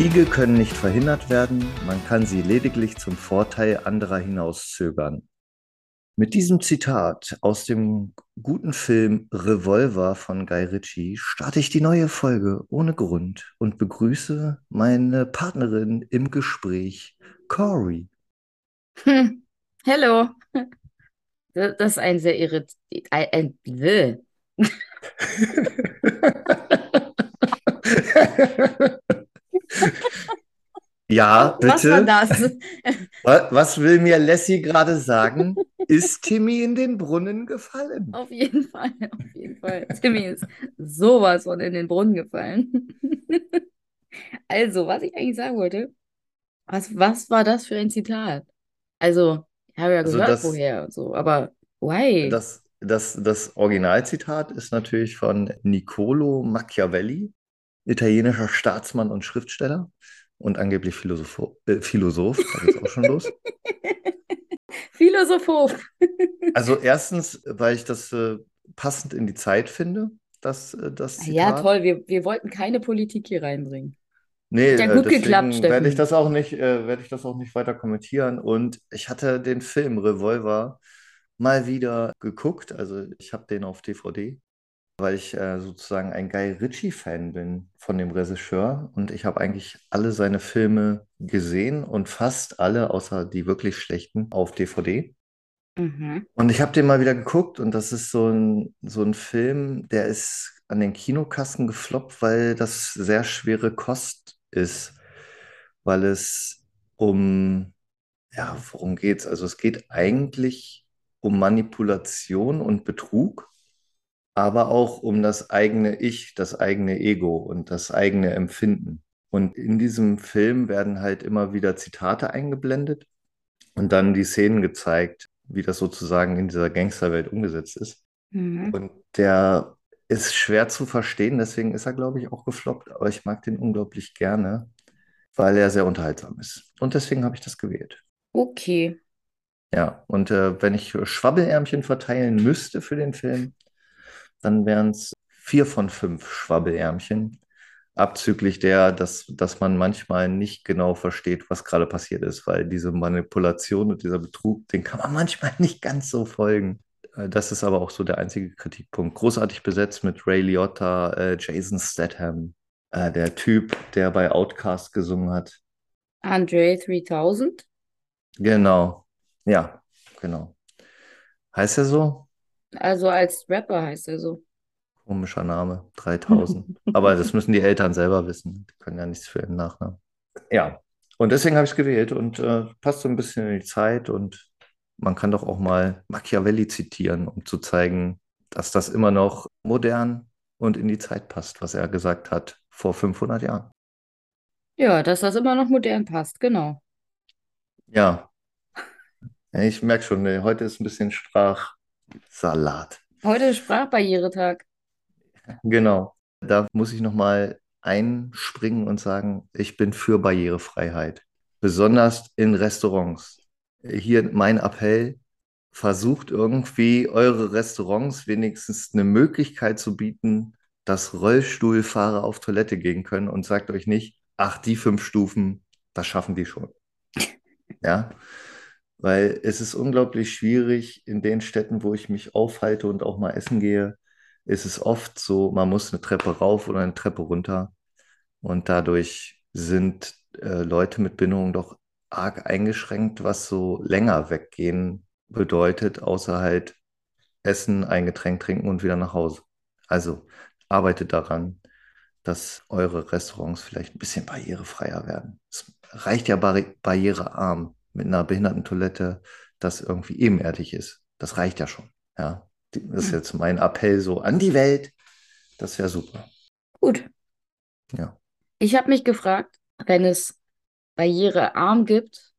Kriege können nicht verhindert werden, man kann sie lediglich zum Vorteil anderer hinauszögern. Mit diesem Zitat aus dem guten Film Revolver von Guy Ritchie starte ich die neue Folge ohne Grund und begrüße meine Partnerin im Gespräch, Cory. Hm. Hello. Das ist ein sehr irrit... Ein Ja, bitte. Was war das? Was will mir Lassie gerade sagen? Ist Timmy in den Brunnen gefallen? Auf jeden Fall, auf jeden Fall. Timmy ist sowas von in den Brunnen gefallen. Also, was ich eigentlich sagen wollte, was, was war das für ein Zitat? Also, ich habe ja Also gehört, das, woher und so, aber why? das, das, das Originalzitat ist natürlich von Niccolo Machiavelli, italienischer Staatsmann und Schriftsteller und angeblich Philosoph, äh, Philosoph. Da geht's auch schon los. Philosoph. Also erstens, weil ich das äh, passend in die Zeit finde, das, äh, das Ja, Zitat. toll, wir, wir wollten keine Politik hier reinbringen. Nee, ja äh, gut geklappt, werde ich das auch nicht, äh, werde ich das auch nicht weiter kommentieren. Und ich hatte den Film Revolver mal wieder geguckt. Also ich habe den auf DVD, weil ich äh, sozusagen ein Guy Ritchie-Fan bin von dem Regisseur. Und ich habe eigentlich alle seine Filme gesehen und fast alle, außer die wirklich schlechten, auf DVD. Mhm. Und ich habe den mal wieder geguckt und das ist so ein, so ein Film, der ist an den Kinokassen gefloppt, weil das sehr schwere Kost ist, weil es um, ja, worum geht's? Also es geht eigentlich um Manipulation und Betrug, aber auch um das eigene Ich, das eigene Ego und das eigene Empfinden. Und in diesem Film werden halt immer wieder Zitate eingeblendet und dann die Szenen gezeigt, wie das sozusagen in dieser Gangsterwelt umgesetzt ist. Mhm. Und der ist schwer zu verstehen, deswegen ist er, glaube ich, auch gefloppt. Aber ich mag den unglaublich gerne, weil er sehr unterhaltsam ist. Und deswegen habe ich das gewählt. Okay. Ja, und äh, wenn ich Schwabbelärmchen verteilen müsste für den Film, dann wären es vier von fünf Schwabbelärmchen. Abzüglich der, dass, dass man manchmal nicht genau versteht, was gerade passiert ist, weil diese Manipulation und dieser Betrug, den kann man manchmal nicht ganz so folgen. Äh, Das ist aber auch so der einzige Kritikpunkt. Großartig besetzt mit Ray Liotta, äh, Jason Statham, äh, der Typ, der bei Outkast gesungen hat. Andre 3000? Genau. Ja, genau. Heißt er so? Also als Rapper heißt er so. Komischer Name, 3000. Aber das müssen die Eltern selber wissen. Die können ja nichts für ihren Nachnamen. Ja, und deswegen habe ich es gewählt und äh, passt so ein bisschen in die Zeit und man kann doch auch mal Machiavelli zitieren, um zu zeigen, dass das immer noch modern und in die Zeit passt, was er gesagt hat vor 500 Jahren. Ja, dass das immer noch modern passt, genau. Ja, ich merke schon, heute ist ein bisschen Sprachsalat. Heute ist Sprachbarrieretag. Genau. Da muss ich nochmal einspringen und sagen, ich bin für Barrierefreiheit. Besonders in Restaurants. Hier mein Appell, versucht irgendwie eure Restaurants wenigstens eine Möglichkeit zu bieten, dass Rollstuhlfahrer auf Toilette gehen können und sagt euch nicht, ach, die fünf Stufen, das schaffen die schon. Ja, weil es ist unglaublich schwierig in den Städten, wo ich mich aufhalte und auch mal essen gehe, ist es oft so, man muss eine Treppe rauf oder eine Treppe runter und dadurch sind äh, Leute mit Behinderung doch arg eingeschränkt, was so länger weggehen bedeutet, außer halt essen, ein Getränk trinken und wieder nach Hause. Also arbeitet daran, dass eure Restaurants vielleicht ein bisschen barrierefreier werden. Es reicht ja barri barrierearm mit einer Behindertentoilette, das irgendwie ebenerdig ist. Das reicht ja schon. Ja, das ist jetzt mein Appell so an die Welt. Das wäre super. Gut. Ja. Ich habe mich gefragt, wenn es barrierearm gibt,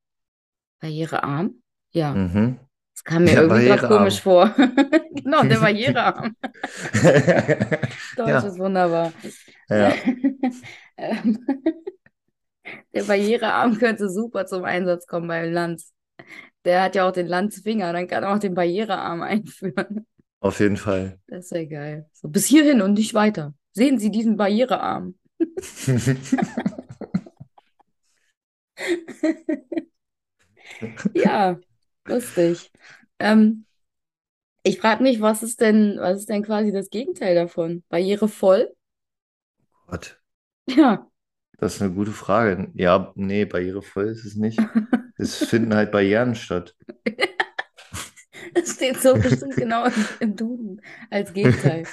barrierearm? Ja, Mhm. das kam mir Ja, irgendwie gerade komisch vor. Genau, der barrierearm. Deutsch Ja, ist wunderbar. ja. Der Barrierearm könnte super zum Einsatz kommen beim Lanz. Der hat ja auch den Lanzfinger, dann kann er auch den Barrierearm einführen. Auf jeden Fall. Das ist ja geil. So, bis hierhin und nicht weiter. Sehen Sie diesen Barrierearm. Ja, lustig. Ähm, ich frage mich, was ist denn, was ist denn quasi das Gegenteil davon? Barrierevoll? Gott, Ja. Das ist eine gute Frage. Ja, nee, barrierevoll ist es nicht. Es finden halt Barrieren statt. Das steht so bestimmt genau im, im Duden als Gegenteil.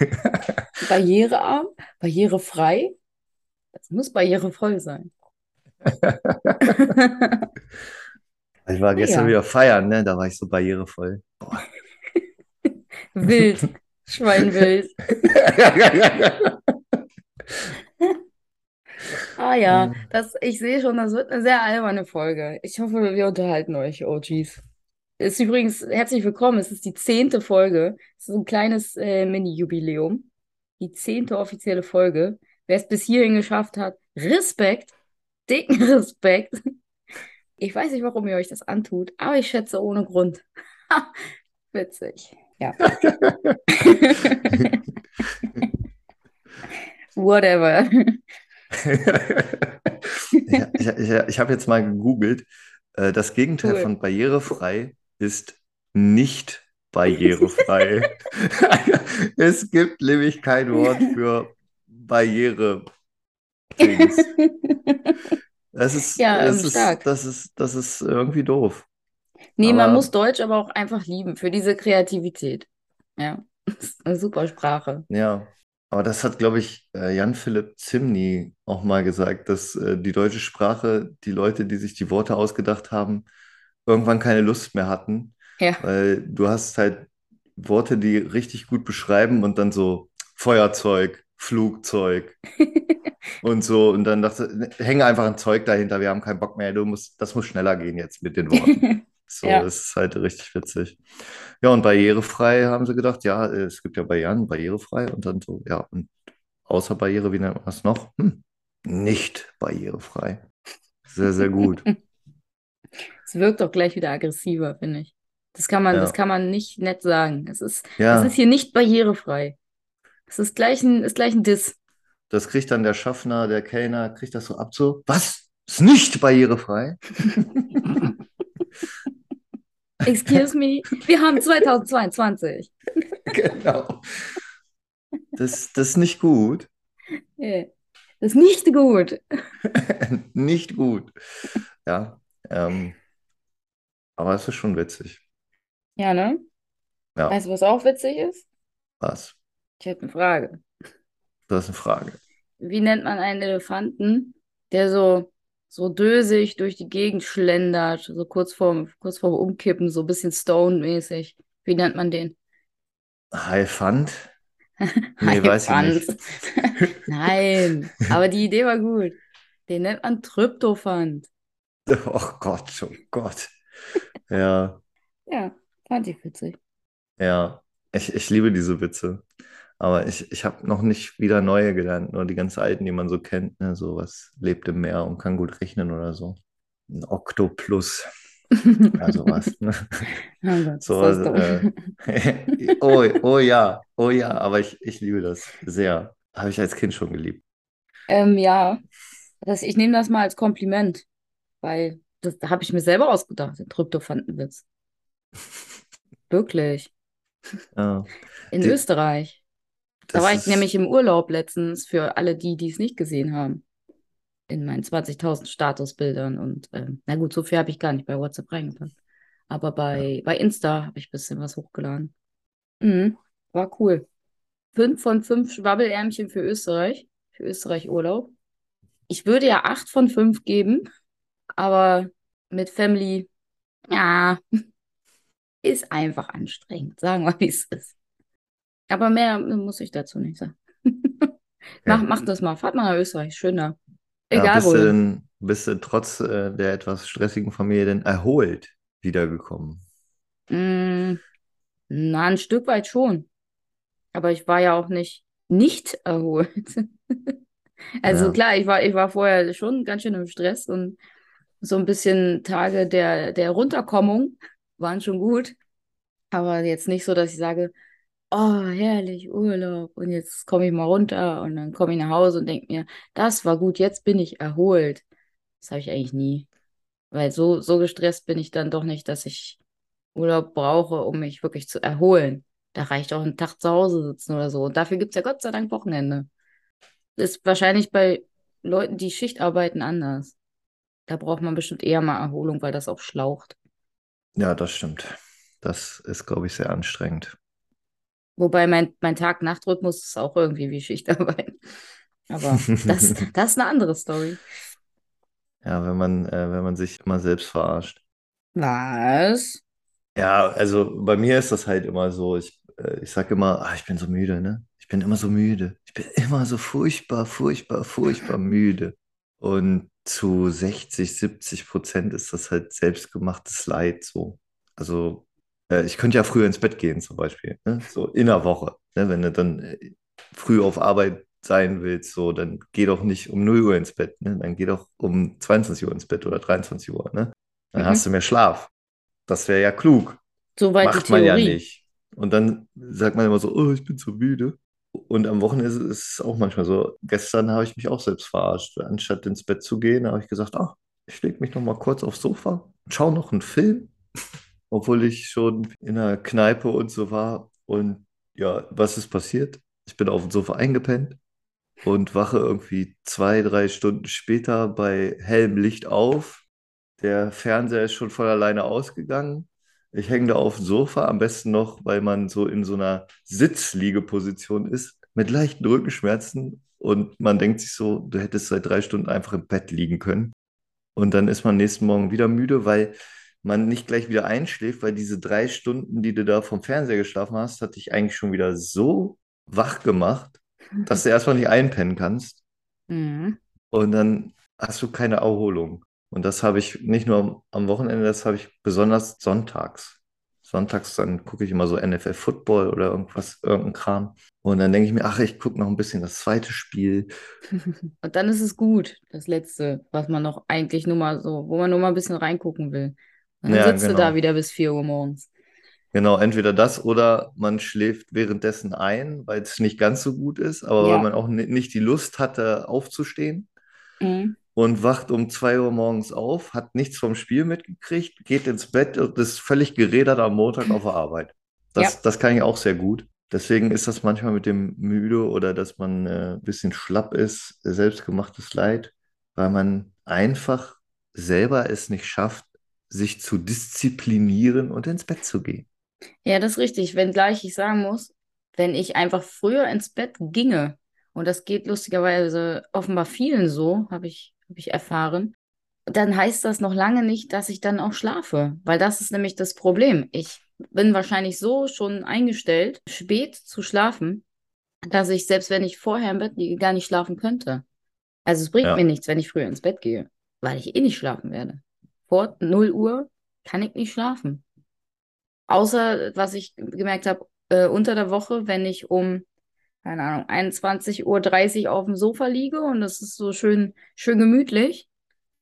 Barrierearm, barrierefrei. Das muss barrierevoll sein. Ich war gestern Naja, wieder feiern, ne? Da war ich so barrierevoll. Boah. wild, Schweinwild. Ah ja, das, ich sehe schon, das wird eine sehr alberne Folge. Ich hoffe, wir unterhalten euch, OGs. Ist übrigens herzlich willkommen. Es ist die zehnte Folge. Es ist ein kleines äh, Mini-Jubiläum. Die zehnte offizielle Folge. Wer es bis hierhin geschafft hat, Respekt, dicken Respekt. Ich weiß nicht, warum ihr euch das antut, aber ich schätze ohne Grund. Witzig. Ja. Whatever. Ich, ich, ich, ich habe jetzt mal gegoogelt. Äh, Das Gegenteil Cool. von barrierefrei ist nicht barrierefrei. Es gibt nämlich kein Wort für Barriere. Das ist, Ja, das ähm, ist, stark. das ist, das ist irgendwie doof. Nee, man muss Aber Deutsch aber auch einfach lieben für diese Kreativität. Ja, das ist eine super Sprache. ja, aber das hat, glaube ich, äh, Jan-Philipp Zimny auch mal gesagt, dass äh, die deutsche Sprache, die Leute, die sich die Worte ausgedacht haben, irgendwann keine Lust mehr hatten, Ja. weil du hast halt Worte, die richtig gut beschreiben und dann so Feuerzeug, Flugzeug und so und dann dachte, hänge einfach ein Zeug dahinter, wir haben keinen Bock mehr, du musst, das muss schneller gehen jetzt mit den Worten. So, Ja. das ist halt richtig witzig. Ja, und barrierefrei haben sie gedacht, ja, es gibt ja Barrieren, barrierefrei und dann so, ja, und außer Barriere, wie nennt man das noch? Hm, nicht barrierefrei. Sehr, sehr gut. Es wirkt auch gleich wieder aggressiver, finde ich. Das kann man, das Ja, kann man nicht nett sagen. Es ist, es ist ja, hier nicht barrierefrei. Es ist gleich ein, ist gleich ein Diss. das kriegt dann der Schaffner, der Kellner, kriegt das so ab, so, was? Ist nicht barrierefrei? Excuse me, wir haben 2022. Genau. Das, das ist nicht gut. Das ist nicht gut. Nicht gut. Ja, ähm, aber es ist schon witzig. Ja, ne? Ja, Weißt du, was auch witzig ist? was? Ich hätte eine Frage. Das ist eine Frage. Wie nennt man einen Elefanten, der so, so dösig durch die Gegend schlendert, so kurz vorm, kurz vorm Umkippen, so ein bisschen Stone-mäßig? Wie nennt man den? Haifant? Nee, weiß ich Haifant. nicht. Nein, aber die Idee war gut. Den nennt man Tryptophant. Oh Gott, oh Gott. Ja, Ja, fand ich witzig. ja. Ich, ich liebe diese Witze. Aber ich, ich habe noch nicht wieder neue gelernt, nur die ganz alten, die man so kennt. Ne? So was lebt im Meer und kann gut rechnen oder so. Ein Oktoplus. Ja, sowas. Ne? Oh Gott, So, dumm. äh, oh, oh ja, oh ja, aber ich, ich liebe das sehr. Habe ich als Kind schon geliebt. Ähm, ja, das, ich nehme das mal als Kompliment, weil das habe ich mir selber ausgedacht, den Tryptophantenwitz. Wirklich. Ja, In die, Österreich. Da war ich nämlich im Urlaub letztens für alle die, die es nicht gesehen haben. In meinen 20.000 Statusbildern. Und ähm, na gut, so viel habe ich gar nicht bei WhatsApp reingepackt. Aber ja, bei, bei Insta habe ich ein bisschen was hochgeladen. Mhm, war cool. Fünf von fünf Schwabbelärmchen für Österreich. Für Österreich Urlaub. Ich würde ja acht von fünf geben, aber mit Family, ja, ist einfach anstrengend. Sagen wir, wie es ist. Aber mehr muss ich dazu nicht sagen. Mach, mach das mal. Fahrt mal nach Österreich. Schön da. Ja, Egal bist du wohin. denn, bist du trotz äh, der etwas stressigen Familie denn erholt wiedergekommen? Mm, na, ein Stück weit schon. Aber ich war ja auch nicht nicht erholt. Also Ja, klar, ich war, ich war vorher schon ganz schön im Stress und so ein bisschen Tage der, der Runterkommung waren schon gut. Aber jetzt nicht so, dass ich sage, oh, herrlich, Urlaub und jetzt komme ich mal runter und dann komme ich nach Hause und denke mir, das war gut, jetzt bin ich erholt. Das habe ich eigentlich nie. Weil so, so gestresst bin ich dann doch nicht, dass ich Urlaub brauche, um mich wirklich zu erholen. Da reicht auch ein Tag zu Hause sitzen oder so. Und dafür gibt es ja Gott sei Dank Wochenende. Ist wahrscheinlich bei Leuten, die Schicht arbeiten, anders. Da braucht man bestimmt eher mal Erholung, weil das auch schlaucht. Ja, das stimmt. Das ist, glaube ich, sehr anstrengend. Wobei mein, mein Tag-Nacht-Rhythmus ist auch irgendwie wie Schichtarbeit. Aber das, das ist eine andere Story. Ja, wenn man, äh, wenn man sich immer selbst verarscht. Was? Ja, also bei mir ist das halt immer so. Ich, äh, ich sage immer, ah, ich bin so müde, ne? Ich bin immer so müde. Ich bin immer so furchtbar, furchtbar, furchtbar müde. Und zu 60, 70 Prozent ist das halt selbstgemachtes Leid so. Also äh, ich könnte ja früher ins Bett gehen zum Beispiel, ne? So in der Woche. Ne? Wenn du dann äh, früh auf Arbeit sein willst, so, dann geh doch nicht um 0 Uhr ins Bett, ne? Dann geh doch um 22 Uhr ins Bett oder 23 Uhr, ne? Dann Mhm. hast du mehr Schlaf. Das wäre ja klug. Soweit die Macht man ja nicht. Und dann sagt man immer so, oh, ich bin so müde. Und am Wochenende ist es auch manchmal so. Gestern habe ich mich auch selbst verarscht. Anstatt ins Bett zu gehen, habe ich gesagt, ach, ich lege mich noch mal kurz aufs Sofa, schaue noch einen Film, obwohl ich schon in der Kneipe und so war. Und ja, was ist passiert? Ich bin auf dem Sofa eingepennt und wache irgendwie zwei, drei Stunden später bei hellem Licht auf. Der Fernseher ist schon von alleine ausgegangen. Ich hänge da auf dem Sofa, am besten noch, weil man so in so einer Sitzliegeposition ist, mit leichten Rückenschmerzen. Und man denkt sich so, du hättest seit drei Stunden einfach im Bett liegen können. Und dann ist man nächsten Morgen wieder müde, weil man nicht gleich wieder einschläft, weil diese drei Stunden, die du da vom Fernseher geschlafen hast, hat dich eigentlich schon wieder so wach gemacht, dass du erstmal nicht einpennen kannst. Mhm. Und dann hast du keine Erholung. Und das habe ich nicht nur am- Wochenende, das habe ich besonders sonntags. Sonntags dann gucke ich immer so NFL Football oder irgendwas, irgendein Kram. Und dann denke ich mir, ach, ich gucke noch ein bisschen das zweite Spiel. Und dann ist es gut, das Letzte, was man noch eigentlich nur mal so, wo man nur mal ein bisschen reingucken will. Und dann Ja, sitzt du da genau. wieder bis 4 Uhr morgens. Genau, entweder das oder man schläft währenddessen ein, weil es nicht ganz so gut ist, aber weil Ja. man auch ni- nicht die Lust hatte, aufzustehen Mhm. und wacht um 2 Uhr morgens auf, hat nichts vom Spiel mitgekriegt, geht ins Bett und ist völlig gerädert am Montag auf der Arbeit. Das, Ja. das kann ich auch sehr gut. Deswegen ist das manchmal mit dem Müde oder dass man äh, ein bisschen schlapp ist, selbstgemachtes Leid, weil man einfach selber es nicht schafft, sich zu disziplinieren und ins Bett zu gehen. Ja, das ist richtig. Wenngleich ich sagen muss, wenn ich einfach früher ins Bett ginge, und das geht lustigerweise offenbar vielen so, habe ich, habe ich erfahren, dann heißt das noch lange nicht, dass ich dann auch schlafe. Weil das ist nämlich das Problem. Ich bin wahrscheinlich so schon eingestellt, spät zu schlafen, dass ich, selbst wenn ich vorher im Bett liege, gar nicht schlafen könnte. Also es bringt Ja. mir nichts, wenn ich früher ins Bett gehe, weil ich eh nicht schlafen werde. Vor 0 Uhr kann ich nicht schlafen. Außer, was ich gemerkt habe, äh, unter der Woche, wenn ich um, keine Ahnung, 21.30 Uhr auf dem Sofa liege und es ist so schön, schön gemütlich,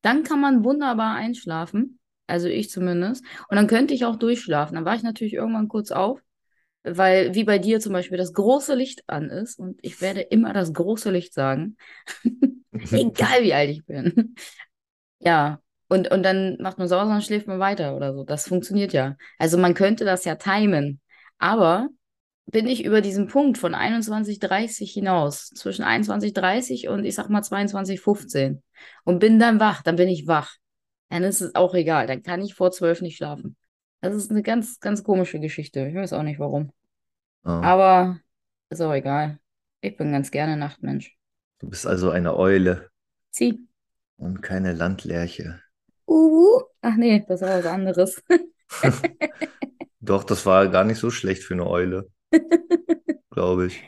dann kann man wunderbar einschlafen. Also ich zumindest. Und dann könnte ich auch durchschlafen. Dann war ich natürlich irgendwann kurz auf, weil wie bei dir zum Beispiel das große Licht an ist. Und ich werde immer das große Licht sagen. Egal wie alt ich bin. Ja, und, und dann macht man sauber und schläft man weiter oder so. Das funktioniert ja. Also man könnte das ja timen. Aber bin ich über diesen Punkt von 21.30 hinaus, zwischen 21.30 und ich sag mal 22.15 und bin dann wach, dann bin ich wach. Dann ist es auch egal. Dann kann ich vor 12 nicht schlafen. Das ist eine ganz, ganz komische Geschichte. Ich weiß auch nicht warum. Ja. Aber ist auch egal. Ich bin ganz gerne Nachtmensch. Du bist also eine Eule Zieh. und keine Landlerche. Uh, ach nee, das war was anderes. Doch, das war gar nicht so schlecht für eine Eule, glaube ich.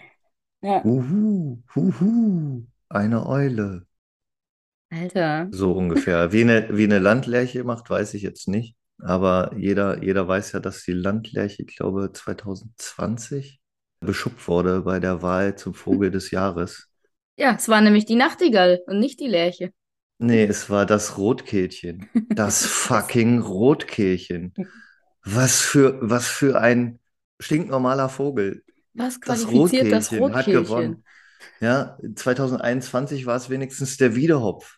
Ja, Uhu, huhu, eine Eule. Alter. So ungefähr. Wie eine, wie eine Landlerche macht, weiß ich jetzt nicht. Aber jeder, jeder weiß ja, dass die Landlerche, ich glaube, 2020 beschuppt wurde bei der Wahl zum Vogel des Jahres. Ja, es war nämlich die Nachtigall und nicht die Lerche. Nee, es war das Rotkehlchen. Das fucking Rotkehlchen. Was für, was für ein stinknormaler Vogel. Was Das qualifiziert das Rotkehlchen hat Rotkehlchen? gewonnen. Ja, 2021 war es wenigstens der Wiedehopf.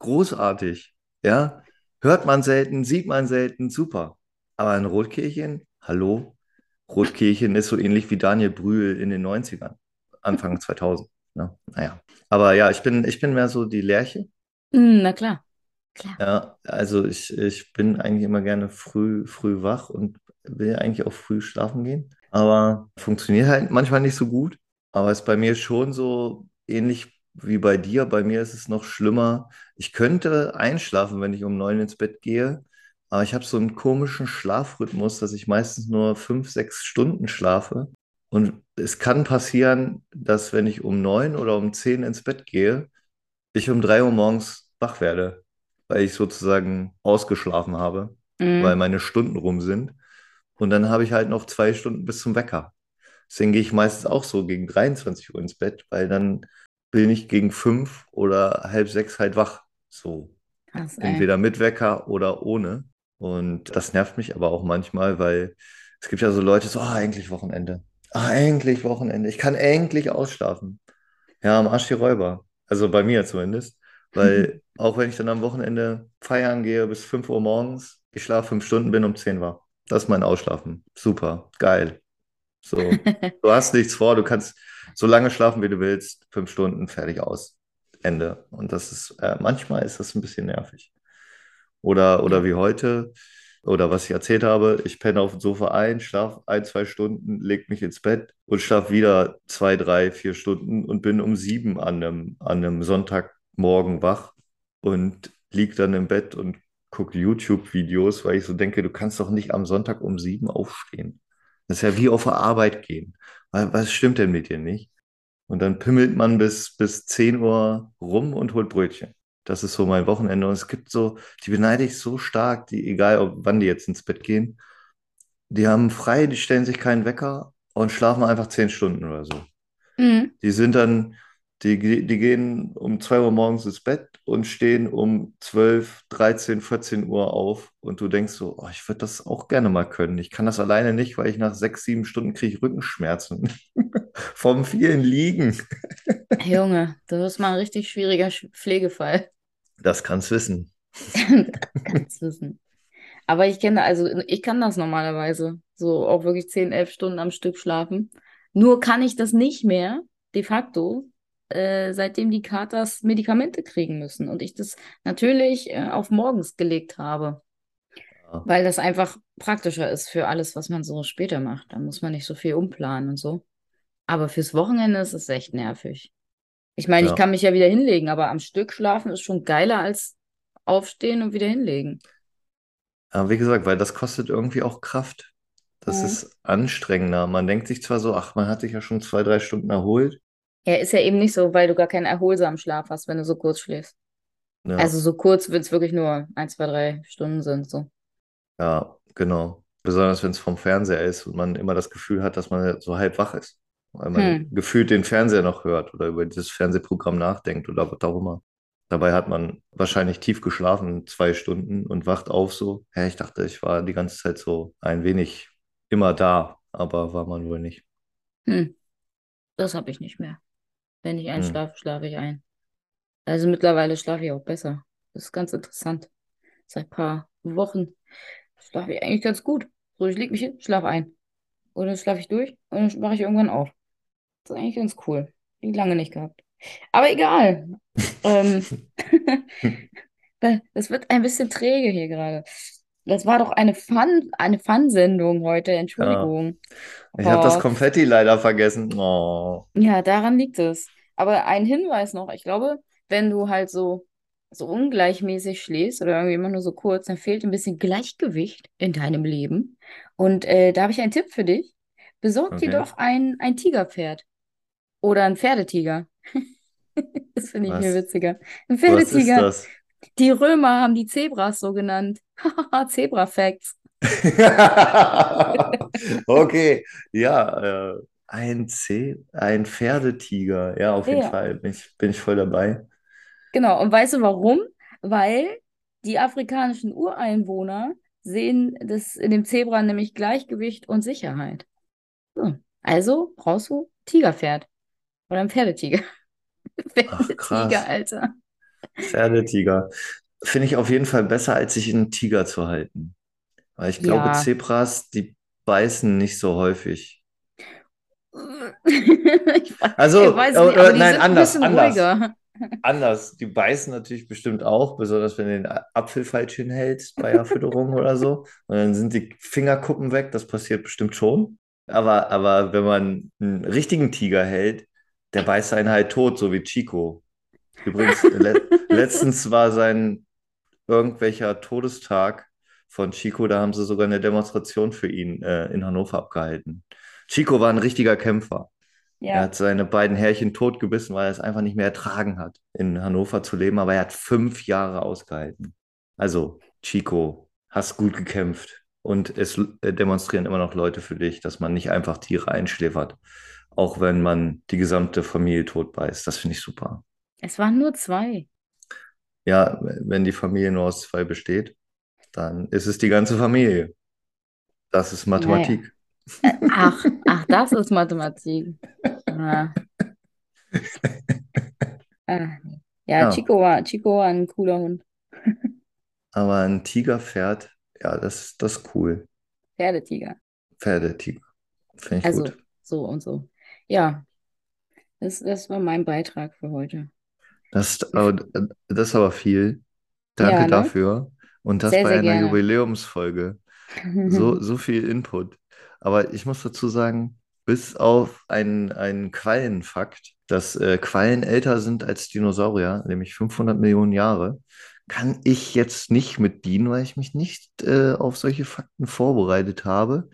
Großartig. Ja, hört man selten, sieht man selten, super. Aber ein Rotkehlchen, hallo? Rotkehlchen ist so ähnlich wie Daniel Brühl in den 90ern, Anfang 2000. Ne? Naja. Aber ja, ich bin, ich bin mehr so die Lerche. Hm, na klar, klar. Ja, also ich, ich bin eigentlich immer gerne früh, früh wach und will eigentlich auch früh schlafen gehen. Aber funktioniert halt manchmal nicht so gut. Aber es ist bei mir schon so ähnlich wie bei dir. Bei mir ist es noch schlimmer. Ich könnte einschlafen, wenn ich um neun ins Bett gehe. Aber ich habe so einen komischen Schlafrhythmus, dass ich meistens nur fünf, sechs Stunden schlafe. Und es kann passieren, dass wenn ich um neun oder um zehn ins Bett gehe, ich um drei Uhr morgens wach werde, weil ich sozusagen ausgeschlafen habe, weil Mhm. meine Stunden rum sind. Und dann habe ich halt noch zwei Stunden bis zum Wecker. Deswegen gehe ich meistens auch so gegen 23 Uhr ins Bett, weil dann bin ich gegen fünf oder halb sechs halt wach. So Krass, entweder mit Wecker oder ohne. Und das nervt mich aber auch manchmal, weil es gibt ja so Leute, so, ah, endlich Wochenende. Ah, endlich Wochenende. Ich kann endlich ausschlafen. Ja, am Arsch die Räuber. Also bei mir zumindest. Weil auch wenn ich dann am Wochenende feiern gehe bis 5 Uhr morgens, ich schlafe fünf Stunden, bin um 10 wach. Das ist mein Ausschlafen. Super, geil. So, du hast nichts vor, du kannst so lange schlafen, wie du willst. Fünf Stunden, fertig aus. Ende. Und das ist, äh, manchmal ist das ein bisschen nervig. Oder, oder wie heute, oder was ich erzählt habe, ich penne auf dem Sofa ein, schlafe ein, zwei Stunden, leg mich ins Bett und schlafe wieder zwei, drei, vier Stunden und bin um sieben an einem, an einem Sonntagmorgen wach und lieg dann im Bett und gucke YouTube-Videos, weil ich so denke, du kannst doch nicht am Sonntag um sieben aufstehen. Das ist ja wie auf der Arbeit gehen. Was was stimmt denn mit dir nicht? Und dann pimmelt man bis, bis 10 Uhr rum und holt Brötchen. Das ist so mein Wochenende. Und es gibt so, die beneide ich so stark, die, egal ob, wann die jetzt ins Bett gehen, die haben frei, die stellen sich keinen Wecker und schlafen einfach 10 Stunden oder so. Mhm. Die sind dann, die, die gehen um 2 Uhr morgens ins Bett und stehen um 12, 13, 14 Uhr auf. Und du denkst so, oh, ich würde das auch gerne mal können. Ich kann das alleine nicht, weil ich nach 6, 7 Stunden kriege Rückenschmerzen. Vom vielen Liegen. Junge, du bist mal ein richtig schwieriger Sch- Pflegefall. Das kannst wissen. Ganz wissen. Aber ich kenne, also ich kann das normalerweise. So auch wirklich 10, 11 Stunden am Stück schlafen. Nur kann ich das nicht mehr, de facto, äh, seitdem die Katers Medikamente kriegen müssen. Und ich das natürlich äh, auf morgens gelegt habe. Ja, Weil das einfach praktischer ist für alles, was man so später macht. Da muss man nicht so viel umplanen und so. Aber fürs Wochenende ist es echt nervig. Ich meine, ich ja. kann mich ja wieder hinlegen, aber am Stück schlafen ist schon geiler als aufstehen und wieder hinlegen. Aber wie gesagt, weil das kostet irgendwie auch Kraft. Das Mhm. ist anstrengender. Man denkt sich zwar so, ach, man hat sich ja schon zwei, drei Stunden erholt. Ja, ist ja eben nicht so, weil du gar keinen erholsamen Schlaf hast, wenn du so kurz schläfst. Ja, Also so kurz, wenn es wirklich nur ein, zwei, drei Stunden sind, so. ja, genau. Besonders wenn es vom Fernseher ist und man immer das Gefühl hat, dass man so halb wach ist. Weil man Hm. gefühlt den Fernseher noch hört oder über dieses Fernsehprogramm nachdenkt oder was auch immer. Dabei hat man wahrscheinlich tief geschlafen, zwei Stunden und wacht auf so. Ja, ich dachte, ich war die ganze Zeit so ein wenig immer da, aber war man wohl nicht. Hm. Das habe ich nicht mehr. Wenn ich Hm. einschlafe, schlafe ich ein. Also mittlerweile schlafe ich auch besser. Das ist ganz interessant. Seit ein paar Wochen schlafe ich eigentlich ganz gut. So, ich lege mich hin, schlafe ein. Oder dann schlafe ich durch und dann wache ich irgendwann auf. Das ist eigentlich ganz cool. Ich lange nicht gehabt. Aber egal. Ähm, das wird ein bisschen träge hier gerade. Das war doch eine Fun, eine Fun-Sendung heute. Ja, Entschuldigung. ich habe das Oh, Konfetti leider vergessen. Oh. ja, daran liegt es. Aber ein Hinweis noch. Ich glaube, wenn du halt so, so ungleichmäßig schläfst oder irgendwie immer nur so kurz, dann fehlt ein bisschen Gleichgewicht in deinem Leben. Und äh, da habe ich einen Tipp für dich. Besorg dir Okay. doch ein, ein Tigerpferd oder ein Pferdetiger. Das finde ich Was? witziger. Ein Was ist Pferdetiger. das? Die Römer haben die Zebras so genannt. Zebra-Facts. Okay, ja, äh, ein ein Pferdetiger. Ja, auf jeden Ja, Fall bin ich, bin ich voll dabei. genau. Und weißt du warum? Weil die afrikanischen Ureinwohner sehen das in dem Zebra nämlich Gleichgewicht und Sicherheit. So. Also brauchst du Tigerpferd oder ein Pferdetiger. Pferdetiger. Alter. Pferdetiger. finde ich auf jeden Fall besser, als sich einen Tiger zu halten. Weil ich glaube, Ja. Zebras, die beißen nicht so häufig. Ich weiß, Also, äh, nicht, äh, nein, anders, anders. ruhiger. Anders. Die beißen natürlich bestimmt auch, besonders wenn du den Apfel falsch hinhältst bei der Fütterung oder so. Und dann sind die Fingerkuppen weg. Das passiert bestimmt schon. Aber, aber wenn man einen richtigen Tiger hält, der beißt einen halt tot, so wie Chico. Übrigens, le letztens war sein irgendwelcher Todestag von Chico, da haben sie sogar eine Demonstration für ihn äh, in Hannover abgehalten. Chico war ein richtiger Kämpfer. Er Ja, hat seine beiden Härchen totgebissen, weil er es einfach nicht mehr ertragen hat, in Hannover zu leben, aber er hat fünf Jahre ausgehalten. Also, Chico, hast gut gekämpft. Und es äh, demonstrieren immer noch Leute für dich, dass man nicht einfach Tiere einschläfert, auch wenn man die gesamte Familie totbeißt. Das finde ich super. es waren nur zwei. Ja, wenn die Familie nur aus zwei besteht, dann ist es die ganze Familie. Das ist Naja. Mathematik. Ach, ach, das ist Mathematik. Ah, nee. Ja, Ja, Chico war, Chico war ein cooler Hund. aber ein Tigerpferd, ja, das, das ist cool. Pferdetiger. Pferdetiger, finde ich Also, gut. so und so. Ja, das, das war mein Beitrag für heute. Das, das ist aber viel. Ja, Danke ne? dafür. Und das Sehr, bei sehr einer gerne. Jubiläumsfolge. So, so viel Input. Aber ich muss dazu sagen, bis auf einen, einen Quallenfakt, dass äh, Quallen älter sind als Dinosaurier, nämlich 500 Millionen Jahre, kann ich jetzt nicht mit dienen, weil ich mich nicht äh, auf solche Fakten vorbereitet habe.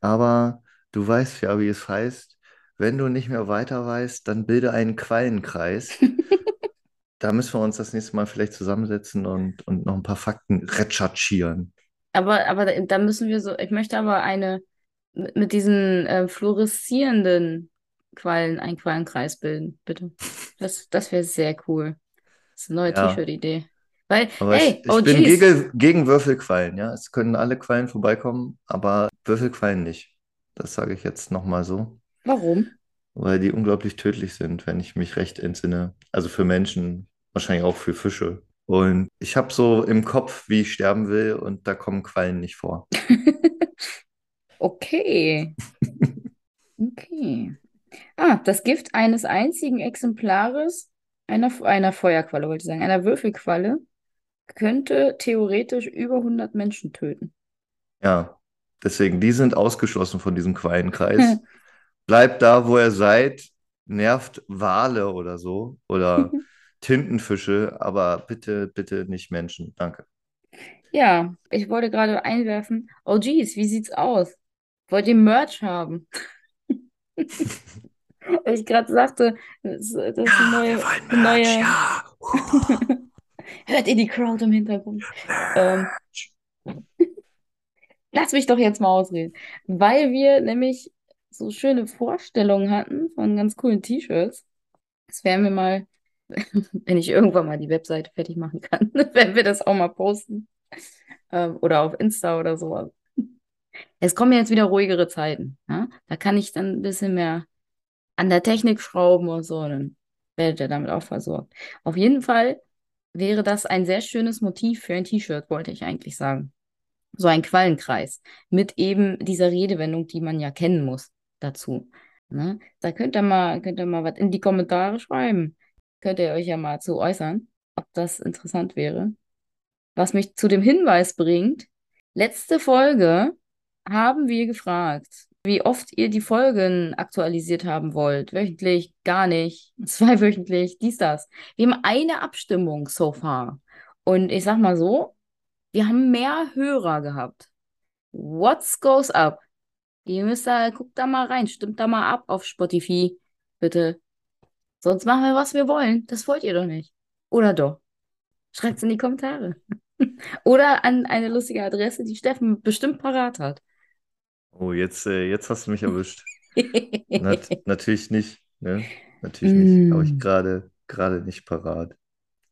Aber du weißt ja, wie es heißt, wenn du nicht mehr weiter weißt, dann bilde einen Quallenkreis. Da müssen wir uns das nächste Mal vielleicht zusammensetzen und, und noch ein paar Fakten recherchieren. Aber, aber da müssen wir so, ich möchte aber eine mit diesen äh, fluoreszierenden Quallen, einen Quallenkreis bilden, bitte. Das, das wäre sehr cool. Das ist eine neue Ja, T-Shirt-Idee. Weil, aber hey, ich, ich bin OGs, gegen, gegen Würfelquallen, ja. Es können alle Quallen vorbeikommen, aber Würfelquallen nicht. Das sage ich jetzt nochmal so, warum? weil die unglaublich tödlich sind, wenn ich mich recht entsinne. Also für Menschen, wahrscheinlich auch für Fische. Und ich habe so im Kopf, wie ich sterben will, und da kommen Quallen nicht vor. Okay, okay. Ah, das Gift eines einzigen Exemplares einer, einer Feuerqualle, wollte ich sagen, einer Würfelqualle, könnte theoretisch über 100 Menschen töten. Ja, deswegen, die sind ausgeschlossen von diesem Quallenkreis. Bleibt da, wo ihr seid, nervt Wale oder so oder Tintenfische, aber bitte, bitte nicht Menschen. Danke. Ja, ich wollte gerade einwerfen. Oh geez, wie sieht's aus? Wollt ihr Merch haben? Ich gerade sagte, das, das ist eine neue, eine neue. ja. Hört ihr die Crowd im Hintergrund? Ähm, lass mich doch jetzt mal ausreden. Weil wir nämlich so schöne Vorstellungen hatten von ganz coolen T-Shirts. Das werden wir mal, wenn ich irgendwann mal die Webseite fertig machen kann, werden wir das auch mal posten. Ähm, oder auf Insta oder sowas. Es kommen jetzt wieder ruhigere Zeiten. Ja? Da kann ich dann ein bisschen mehr an der Technik schrauben und so. Dann werdet ihr damit auch versorgt. Auf jeden Fall wäre das ein sehr schönes Motiv für ein T-Shirt, wollte ich eigentlich sagen. So ein Quallenkreis mit eben dieser Redewendung, die man ja kennen muss dazu. Ne? Da könnt ihr mal, könnt ihr mal was in die Kommentare schreiben. Könnt ihr euch ja mal zu äußern, ob das interessant wäre. Was mich zu dem Hinweis bringt, letzte Folge haben wir gefragt, wie oft ihr die Folgen aktualisiert haben wollt. Wöchentlich, gar nicht, zweiwöchentlich, dies, das. Wir haben eine Abstimmung so far. Und ich sag mal so, wir haben mehr Hörer gehabt. What's goes up? Ihr müsst da, guckt da mal rein, stimmt da mal ab auf Spotify, bitte. Sonst machen wir, was wir wollen. Das wollt ihr doch nicht. Oder doch? Schreibt es in die Kommentare. Oder an eine lustige Adresse, die Steffen bestimmt parat hat. Oh, jetzt, äh, jetzt hast du mich erwischt. Nat natürlich nicht, ne? Natürlich nicht. Habe ich Mm. gerade gerade nicht parat.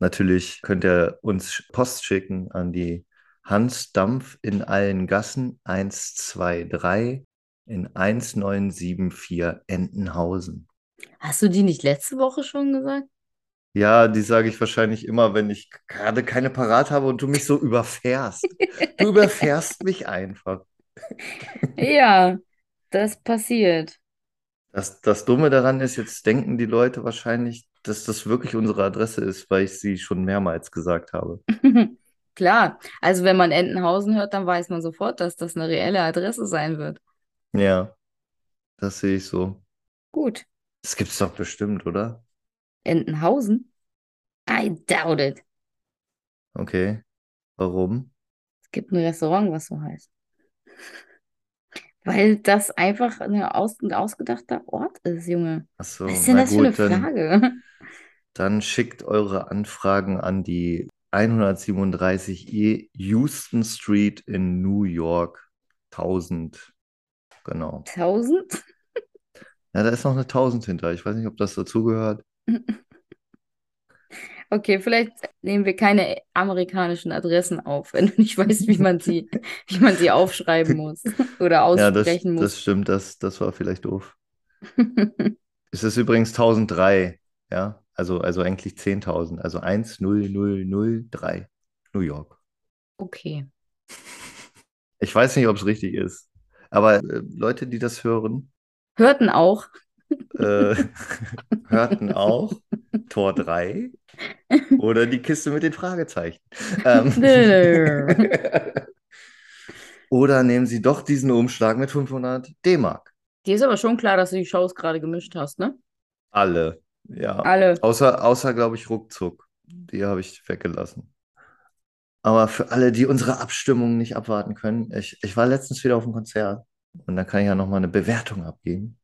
Natürlich könnt ihr uns Post schicken an die Hans Dampf in allen Gassen 123 in 1974 Entenhausen. Hast du die nicht letzte Woche schon gesagt? Ja, die sage ich wahrscheinlich immer, wenn ich gerade keine parat habe und du mich so überfährst. Du überfährst mich einfach. Ja, das passiert. Das, das Dumme daran ist, jetzt denken die Leute wahrscheinlich, dass das wirklich unsere Adresse ist, weil ich sie schon mehrmals gesagt habe. Klar, also wenn man Entenhausen hört, dann weiß man sofort, dass das eine reelle Adresse sein wird. Ja, das sehe ich so. Gut. Das gibt's doch bestimmt, oder? Entenhausen? I doubt it. Okay. Warum? Es gibt ein Restaurant, was so heißt. Weil das einfach eine aus, ein ausgedachter Ort ist, Junge. Ach so, Was ist denn das für eine gut, dann, Frage? dann schickt eure Anfragen an die 137E Houston Street in New York 1000. Genau. 1000? Ja, da ist noch eine 1000 hinter. Ich weiß nicht, ob das dazugehört. Okay, vielleicht nehmen wir keine amerikanischen Adressen auf, wenn du nicht weißt, wie man sie, wie man sie aufschreiben muss oder Ja, das, aussprechen das muss. stimmt. Das, das war vielleicht doof. Es ist übrigens 1003. Ja, also, also eigentlich 10.000. Also 10003. New York. Okay. Ich weiß nicht, ob es richtig ist. Aber äh, Leute, die das hören, Hörten auch. äh, hörten auch Tor 3 oder die Kiste mit den Fragezeichen. Ähm, oder nehmen Sie doch diesen Umschlag mit 500 D-Mark. Dir ist aber schon klar, dass du die Shows gerade gemischt hast, ne? Alle, ja. Alle. Außer, außer glaube ich, ruckzuck. Die habe ich weggelassen. Aber für alle, die unsere Abstimmung nicht abwarten können, ich, ich war letztens wieder auf einem Konzert und da kann ich ja nochmal eine Bewertung abgeben.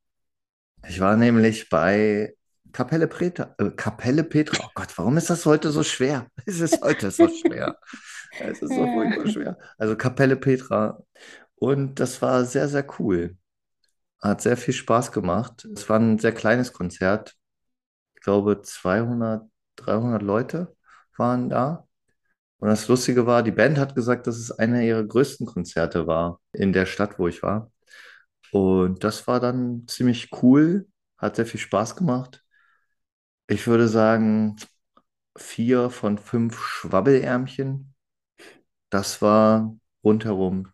Ich war nämlich bei Kapelle Petra. Äh, Kapelle Petra. Oh Gott, warum ist das heute so schwer? Es ist heute so schwer. Es ist so furchtbar schwer. Also Kapelle Petra. Und das war sehr, sehr cool. Hat sehr viel Spaß gemacht. Es war ein sehr kleines Konzert. Ich glaube, 200, 300 Leute waren da. Und das Lustige war, die Band hat gesagt, dass es einer ihrer größten Konzerte war in der Stadt, wo ich war. Und das war dann ziemlich cool, hat sehr viel Spaß gemacht. Ich würde sagen, vier von fünf Schwabbelärmchen. Das war rundherum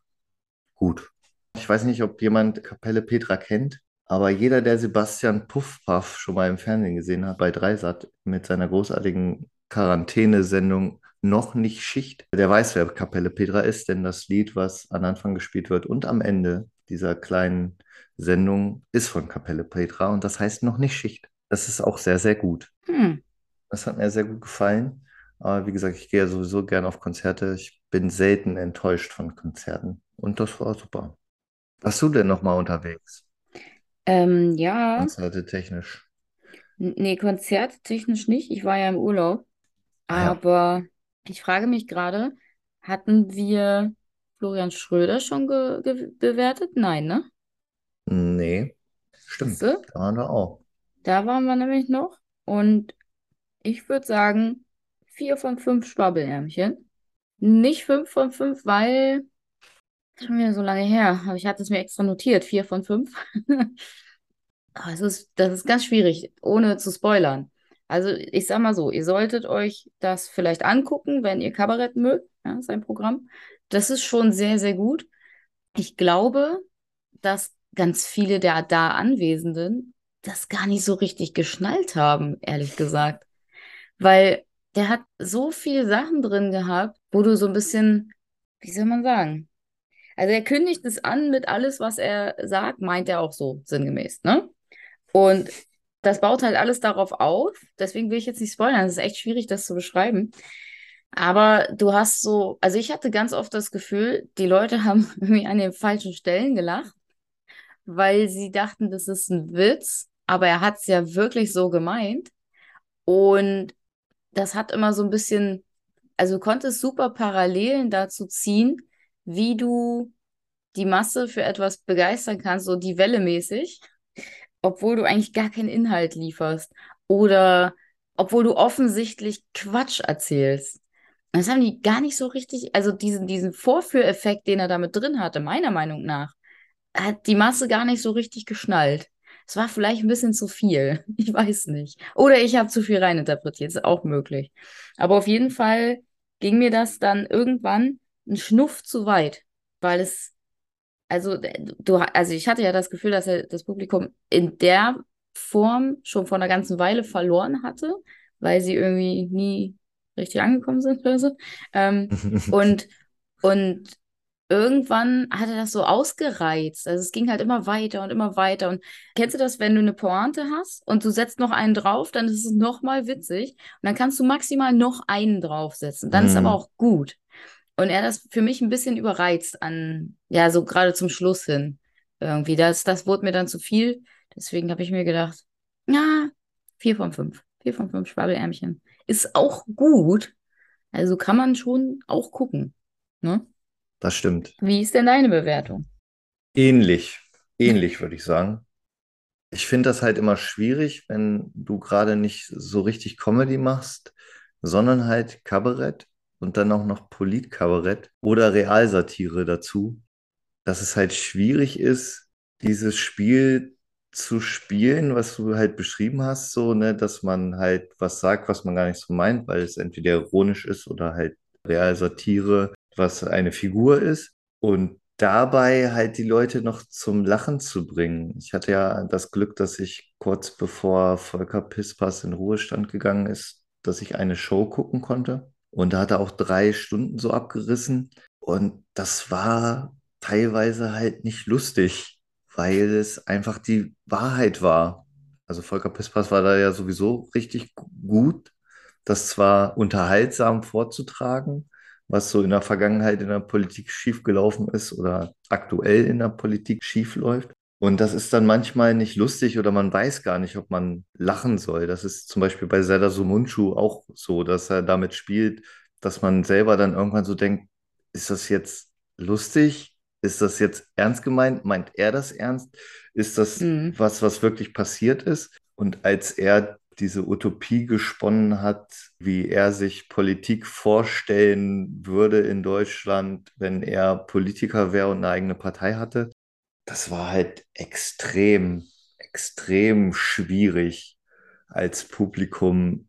gut. Ich weiß nicht, ob jemand Kapelle Petra kennt, aber jeder, der Sebastian Puffpaff schon mal im Fernsehen gesehen hat, bei Dreisat mit seiner großartigen Quarantänesendung Noch nicht Schicht, der weiß, wer Kapelle Petra ist, denn das Lied, was am Anfang gespielt wird und am Ende dieser kleinen Sendung, ist von Kapelle Petra und das heißt Noch nicht Schicht. Das ist auch sehr, sehr gut. Hm. Das hat mir sehr gut gefallen. Aber wie gesagt, ich gehe ja sowieso gerne auf Konzerte. Ich bin selten enttäuscht von Konzerten. Und das war super. Warst du denn nochmal unterwegs? Ähm, ja, Konzerte technisch. Nee, konzerttechnisch nicht. Ich war ja im Urlaub. Ah ja. Aber ich frage mich gerade, hatten wir Florian Schröder schon bewertet? Nein, ne? Nee, stimmt. Da waren wir auch. Da waren wir nämlich noch. Und ich würde sagen, vier von fünf Schwabbelärmchen. Nicht fünf von fünf, weil das ist schon wieder so lange her. Aber ich hatte es mir extra notiert. Vier von fünf. Aber es ist, das ist ganz schwierig, ohne zu spoilern. Also ich sag mal so, ihr solltet euch das vielleicht angucken, wenn ihr Kabarett mögt, ja, sein Programm. Das ist schon sehr, sehr gut. Ich glaube, dass ganz viele der da Anwesenden das gar nicht so richtig geschnallt haben, ehrlich gesagt. Weil der hat so viele Sachen drin gehabt, wo du so ein bisschen, wie soll man sagen? Also er kündigt es an mit alles, was er sagt, meint er auch so sinngemäß, ne? Und das baut halt alles darauf auf. Deswegen will ich jetzt nicht spoilern. Es ist echt schwierig, das zu beschreiben. Aber du hast so, also ich hatte ganz oft das Gefühl, die Leute haben irgendwie an den falschen Stellen gelacht, weil sie dachten, das ist ein Witz, aber er hat es ja wirklich so gemeint. Und das hat immer so ein bisschen, also du konntest super Parallelen dazu ziehen, wie du die Masse für etwas begeistern kannst, so die Welle mäßig obwohl du eigentlich gar keinen Inhalt lieferst oder obwohl du offensichtlich Quatsch erzählst. Das haben die gar nicht so richtig, also diesen, diesen Vorführeffekt, den er damit drin hatte, meiner Meinung nach, hat die Masse gar nicht so richtig geschnallt. es war vielleicht ein bisschen zu viel. Ich weiß nicht. Oder ich habe zu viel reininterpretiert, ist auch möglich. Aber auf jeden Fall ging mir das dann irgendwann ein Schnuff zu weit, weil es, also, du, also ich hatte ja das Gefühl, dass er das Publikum in der Form schon vor einer ganzen Weile verloren hatte, weil sie irgendwie nie richtig angekommen sind oder so. Ähm, und, und irgendwann hatte das so ausgereizt. Also es ging halt immer weiter und immer weiter. Und kennst du das, wenn du eine Pointe hast und du setzt noch einen drauf, dann ist es nochmal witzig. Und dann kannst du maximal noch einen draufsetzen. Dann mhm. ist aber auch gut. Und er hat das für mich ein bisschen überreizt an, ja, so gerade zum Schluss hin. Irgendwie. Das, das wurde mir dann zu viel. Deswegen habe ich mir gedacht, ja, vier von fünf. Vier von fünf Schwabbelärmchen. Ist auch gut. Also kann man schon auch gucken. Ne? Das stimmt. Wie ist denn deine Bewertung? Ähnlich. Ähnlich, würde ich sagen. Ich finde das halt immer schwierig, wenn du gerade nicht so richtig Comedy machst, sondern halt Kabarett und dann auch noch Politkabarett oder Realsatire dazu, dass es halt schwierig ist, dieses Spiel zu spielen, was du halt beschrieben hast, so, ne, dass man halt was sagt, was man gar nicht so meint, weil es entweder ironisch ist oder halt Realsatire, was eine Figur ist. Und dabei halt die Leute noch zum Lachen zu bringen. Ich hatte ja das Glück, dass ich kurz bevor Volker Pispas in Ruhestand gegangen ist, dass ich eine Show gucken konnte. Und da hat er auch drei Stunden so abgerissen. Und das war teilweise halt nicht lustig weil es einfach die Wahrheit war. Also Volker Pispas war da ja sowieso richtig gut, das zwar unterhaltsam vorzutragen, was so in der Vergangenheit in der Politik schiefgelaufen ist oder aktuell in der Politik schiefläuft. Und das ist dann manchmal nicht lustig oder man weiß gar nicht, ob man lachen soll. Das ist zum Beispiel bei Serdar Sumunchu auch so, dass er damit spielt, dass man selber dann irgendwann so denkt, ist das jetzt lustig ist das jetzt ernst gemeint? Meint er das ernst? Ist das mhm. was, was wirklich passiert ist? Und als er diese Utopie gesponnen hat, wie er sich Politik vorstellen würde in Deutschland, wenn er Politiker wäre und eine eigene Partei hatte, das war halt extrem, extrem schwierig als Publikum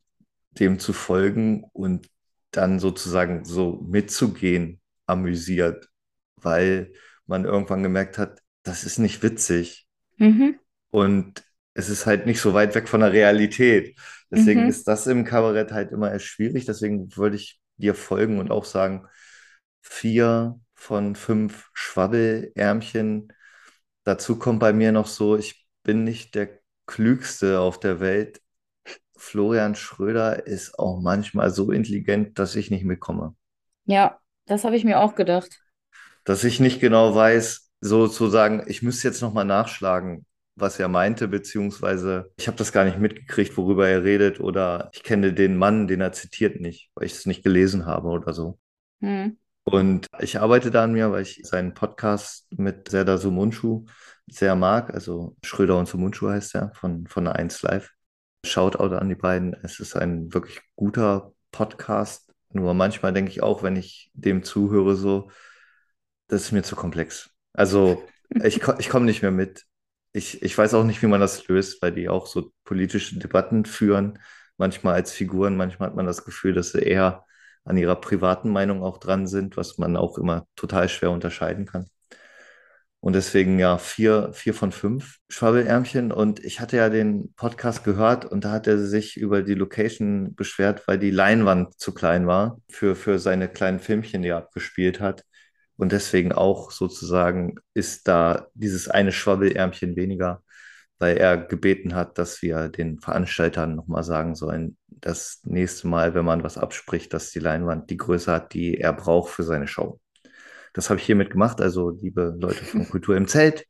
dem zu folgen und dann sozusagen so mitzugehen, amüsiert weil man irgendwann gemerkt hat, das ist nicht witzig. Mhm. Und es ist halt nicht so weit weg von der Realität. Deswegen mhm. ist das im Kabarett halt immer erst schwierig. Deswegen würde ich dir folgen und auch sagen, vier von fünf Schwabbelärmchen. Dazu kommt bei mir noch so, ich bin nicht der Klügste auf der Welt. Florian Schröder ist auch manchmal so intelligent, dass ich nicht mitkomme. Ja, das habe ich mir auch gedacht dass ich nicht genau weiß, sozusagen, ich müsste jetzt nochmal nachschlagen, was er meinte, beziehungsweise ich habe das gar nicht mitgekriegt, worüber er redet, oder ich kenne den Mann, den er zitiert nicht, weil ich es nicht gelesen habe oder so. Hm. Und ich arbeite da an mir, weil ich seinen Podcast mit Serdar Sumunchu sehr mag. Also Schröder und Sumunchu heißt er von, von 1 Live. Shoutout an die beiden. Es ist ein wirklich guter Podcast. Nur manchmal denke ich auch, wenn ich dem zuhöre, so, das ist mir zu komplex. Also ich, ich komme nicht mehr mit. Ich, ich weiß auch nicht, wie man das löst, weil die auch so politische Debatten führen, manchmal als Figuren, manchmal hat man das Gefühl, dass sie eher an ihrer privaten Meinung auch dran sind, was man auch immer total schwer unterscheiden kann. Und deswegen ja, vier, vier von fünf Schwabbelärmchen. Und ich hatte ja den Podcast gehört und da hat er sich über die Location beschwert, weil die Leinwand zu klein war für, für seine kleinen Filmchen, die er abgespielt hat. Und deswegen auch sozusagen ist da dieses eine Schwabbelärmchen weniger, weil er gebeten hat, dass wir den Veranstaltern nochmal sagen sollen, das nächste Mal, wenn man was abspricht, dass die Leinwand die Größe hat, die er braucht für seine Show. Das habe ich hiermit gemacht. Also, liebe Leute von Kultur im Zelt,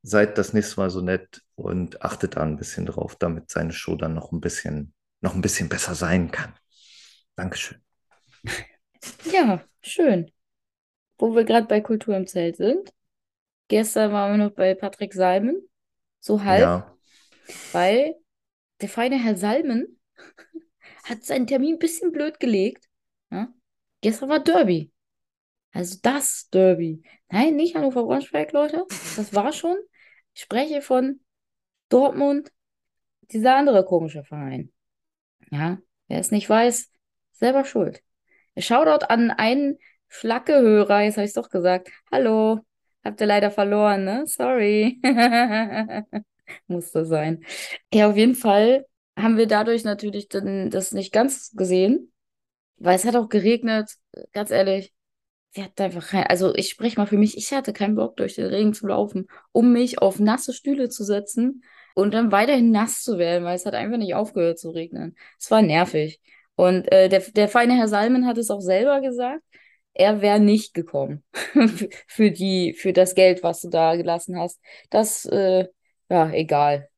seid das nächste Mal so nett und achtet da ein bisschen drauf, damit seine Show dann noch ein bisschen, noch ein bisschen besser sein kann. Dankeschön. Ja, schön wo wir gerade bei Kultur im Zelt sind. Gestern waren wir noch bei Patrick Salmen, so halb, ja. weil der feine Herr Salmen hat seinen Termin ein bisschen blöd gelegt. Ja? Gestern war Derby. Also das Derby. Nein, nicht Hannover Braunschweig, Leute. Das war schon. Ich spreche von Dortmund, dieser andere komische Verein. Ja, wer es nicht weiß, selber schuld. Shoutout an einen Schlacke-Hörer, jetzt habe ich es doch gesagt. Hallo, habt ihr leider verloren, ne? Sorry. Musste sein. Ja, auf jeden Fall haben wir dadurch natürlich dann das nicht ganz gesehen, weil es hat auch geregnet, ganz ehrlich. Wir hatten einfach kein, also ich spreche mal für mich, ich hatte keinen Bock, durch den Regen zu laufen, um mich auf nasse Stühle zu setzen und dann weiterhin nass zu werden, weil es hat einfach nicht aufgehört zu regnen. Es war nervig. Und äh, der, der feine Herr Salmen hat es auch selber gesagt, er wäre nicht gekommen für die, für das Geld, was du da gelassen hast. Das, äh, ja, egal.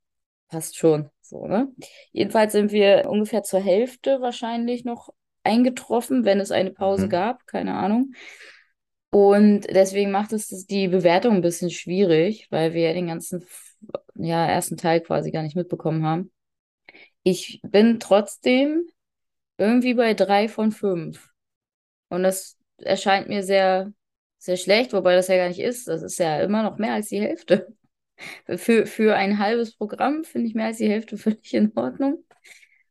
Passt schon. So, ne? Jedenfalls sind wir ungefähr zur Hälfte wahrscheinlich noch eingetroffen, wenn es eine Pause Mhm. gab, keine Ahnung. Und deswegen macht es die Bewertung ein bisschen schwierig, weil wir ja den ganzen, ja, ersten Teil quasi gar nicht mitbekommen haben. Ich bin trotzdem irgendwie bei drei von fünf. Und das erscheint mir sehr, sehr schlecht, wobei das ja gar nicht ist. Das ist ja immer noch mehr als die Hälfte. Für, für ein halbes Programm finde ich mehr als die Hälfte völlig in Ordnung.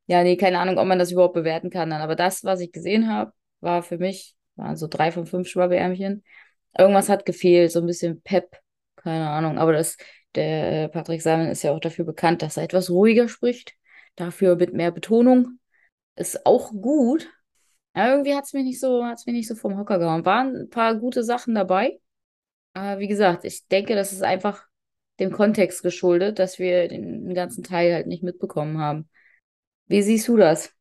Ja, nee, keine Ahnung, ob man das überhaupt bewerten kann dann. Aber das, was ich gesehen habe, war für mich, waren so drei von fünf Schwabeärmchen. Irgendwas hat gefehlt, so ein bisschen Pep, keine Ahnung. Aber das, der äh, Patrick Salmen ist ja auch dafür bekannt, dass er etwas ruhiger spricht. Dafür mit mehr Betonung. Ist auch gut. Aber irgendwie hat es mich nicht so, hat's mich nicht so vom Hocker gehauen. Waren ein paar gute Sachen dabei. Aber wie gesagt, ich denke, das ist einfach dem Kontext geschuldet, dass wir den, den ganzen Teil halt nicht mitbekommen haben. Wie siehst du das?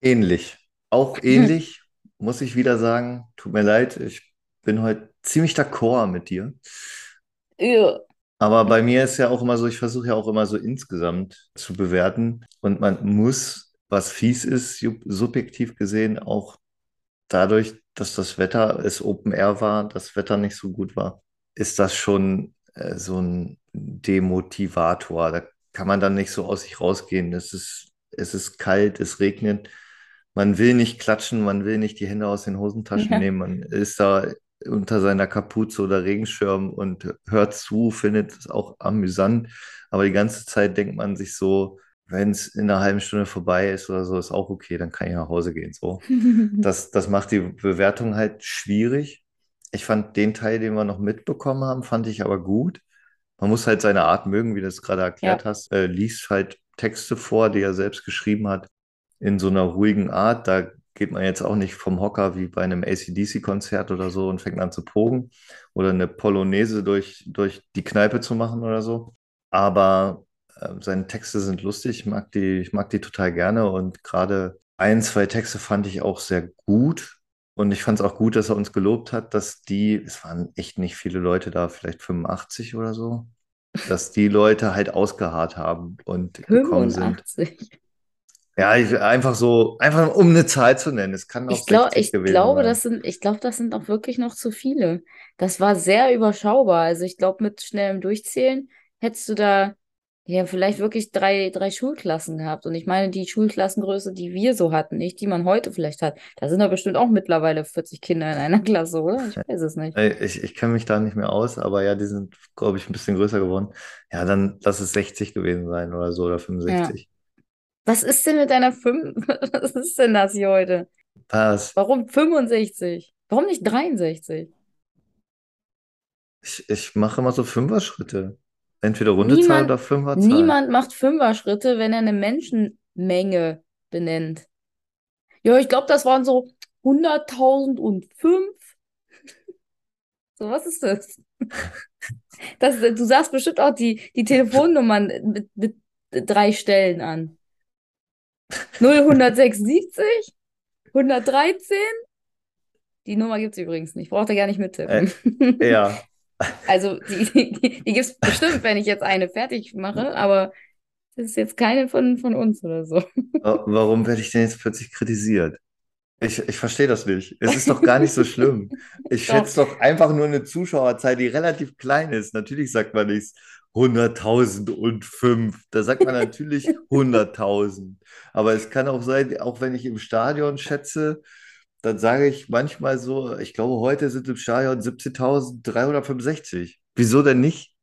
Ähnlich. Auch ähnlich, muss ich wieder sagen. Tut mir leid, ich bin heute ziemlich d'accord mit dir. Ja. Aber bei mir ist ja auch immer so, ich versuche ja auch immer so insgesamt zu bewerten. Und man muss, was fies ist, sub- subjektiv gesehen, auch dadurch, dass das Wetter, es Open Air war, das Wetter nicht so gut war, ist das schon äh, so ein Demotivator. Da kann man dann nicht so aus sich rausgehen. Es ist, es ist kalt, es regnet. Man will nicht klatschen, man will nicht die Hände aus den Hosentaschen Ja. nehmen. Man ist da unter seiner Kapuze oder Regenschirm und hört zu, findet es auch amüsant. Aber die ganze Zeit denkt man sich so, wenn es in einer halben Stunde vorbei ist oder so, ist auch okay, dann kann ich nach Hause gehen. So. Das, das macht die Bewertung halt schwierig. Ich fand den Teil, den wir noch mitbekommen haben, fand ich aber gut. Man muss halt seine Art mögen, wie du es gerade erklärt Ja. hast. Äh, liest halt Texte vor, die er selbst geschrieben hat, in so einer ruhigen Art. Da geht man jetzt auch nicht vom Hocker wie bei einem AC/DC-Konzert oder so und fängt an zu pogen oder eine Polonaise durch, durch die Kneipe zu machen oder so. Aber seine Texte sind lustig, ich mag die, ich mag die total gerne und gerade ein, zwei Texte fand ich auch sehr gut. Und ich fand es auch gut, dass er uns gelobt hat, dass die, es waren echt nicht viele Leute da, vielleicht 85 oder so, dass die Leute halt ausgeharrt haben und gekommen sind. 85. Ja, ich, einfach so, einfach um eine Zahl zu nennen. Es kann auch Ich glaube, 60 ich gewesen glaube, sein. das sind, ich glaube, das sind auch wirklich noch zu viele. Das war sehr überschaubar. Also ich glaube, mit schnellem Durchzählen hättest du da ja vielleicht wirklich drei, drei Schulklassen gehabt. Und ich meine, die Schulklassengröße, die wir so hatten, nicht die man heute vielleicht hat. Da sind doch bestimmt auch mittlerweile 40 Kinder in einer Klasse, oder? Ich weiß es nicht. Ich, ich kenne mich da nicht mehr aus, aber ja, die sind, glaube ich, ein bisschen größer geworden. Ja, dann lass es 60 gewesen sein oder so oder Ja. 65. Was ist denn mit deiner 5? Was ist denn das hier heute? Was? Warum 65? Warum nicht 63? Ich, ich mache immer so Fünfer-Schritte. Entweder runde Zahl Niemand, oder Fünferzahl. niemand macht Fünfer-Schritte, wenn er eine Menschenmenge benennt. Ja, ich glaube, das waren so 100.005. So, was ist das? Das, du sagst bestimmt auch die, die Telefonnummern mit, mit drei Stellen an. 0176, 113. Die Nummer gibt es übrigens nicht. Braucht ihr gar nicht mittippen. Äh, ja, Also, die, die, die gibt es bestimmt, wenn ich jetzt eine fertig mache, aber das ist jetzt keine von, von uns oder so. wa- warum werde ich denn jetzt plötzlich kritisiert? Ich, ich verstehe das nicht. Es ist doch gar nicht so schlimm. Ich schätze doch einfach nur eine Zuschauerzahl, die relativ klein ist. Natürlich sagt man nicht 100.005. Da sagt man natürlich 100.000. Aber es kann auch sein, auch wenn ich im Stadion schätze, dann sage ich manchmal so, ich glaube, heute sind im Stadion 17.365. Wieso denn nicht?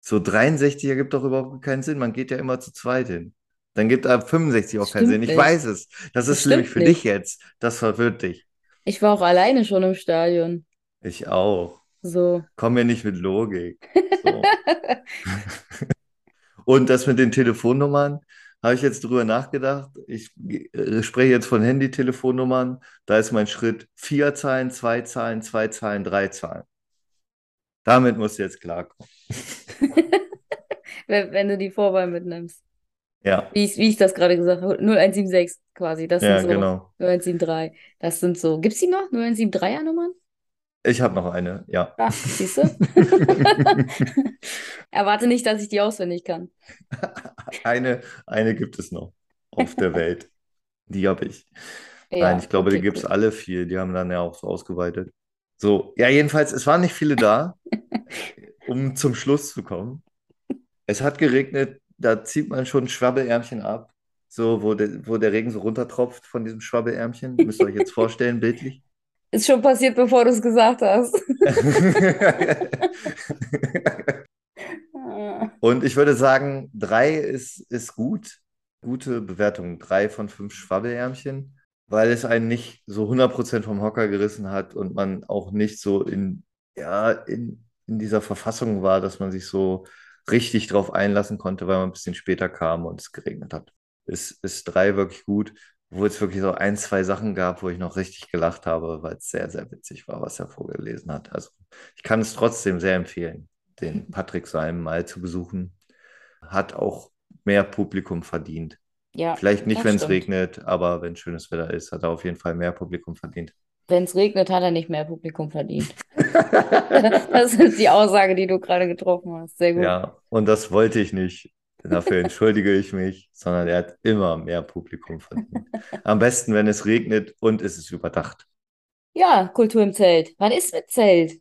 So 63 ergibt doch überhaupt keinen Sinn. Man geht ja immer zu zweit hin. Dann gibt ab 65 auch keinen Sinn. Ich nicht. weiß es. Das Das ist nämlich für nicht. dich jetzt. Das verwirrt dich. Ich war auch alleine schon im Stadion. Ich auch. So. Komm mir nicht mit Logik. So. Und das mit den Telefonnummern, habe ich jetzt drüber nachgedacht. Ich äh, spreche jetzt von Handy-Telefonnummern. Da ist mein Schritt vier Zahlen, zwei Zahlen, zwei Zahlen, drei Zahlen. Damit musst du jetzt klarkommen. Wenn, wenn du die Vorwahl mitnimmst. Ja, Wie ich, wie ich das gerade gesagt habe. 0176 quasi. Das ja, sind so. genau. 0173. Das sind so. Gibt es die noch? 0173er Nummern? Ich habe noch eine, ja. Ach, siehst du? Erwarte nicht, dass ich die auswendig kann. Eine, eine gibt es noch auf der Welt. Die habe ich. Nein, Ja, ich glaube, die okay, gibt es cool. alle vier. Die haben dann ja auch so ausgeweitet. So, ja, jedenfalls, es waren nicht viele da, um zum Schluss zu kommen. Es hat geregnet, da zieht man schon Schwabbelärmchen ab, so wo der, wo der Regen so runtertropft von diesem Schwabbelärmchen. Müsst ihr euch jetzt vorstellen, bildlich. Ist schon passiert, bevor du es gesagt hast. Und ich würde sagen, drei ist, ist gut. Gute Bewertung. Drei von fünf Schwabbelärmchen, weil es einen nicht so 100% vom Hocker gerissen hat und man auch nicht so in, ja, in, in dieser Verfassung war, dass man sich so richtig drauf einlassen konnte, weil man ein bisschen später kam und es geregnet hat. Ist, ist drei wirklich gut, wo es wirklich so ein, zwei Sachen gab, wo ich noch richtig gelacht habe, weil es sehr, sehr witzig war, was er vorgelesen hat. Also ich kann es trotzdem sehr empfehlen, den Patrick Salm mal zu besuchen. Hat auch mehr Publikum verdient. Ja, Vielleicht nicht, wenn es regnet, aber wenn schönes Wetter ist, hat er auf jeden Fall mehr Publikum verdient. Wenn es regnet, hat er nicht mehr Publikum verdient. Das ist die Aussage, die du gerade getroffen hast. Sehr gut. Ja, und das wollte ich nicht. Dafür entschuldige ich mich, sondern er hat immer mehr Publikum verdient. Am besten, wenn es regnet und es ist überdacht. Ja, Kultur im Zelt. Was ist mit Zelt?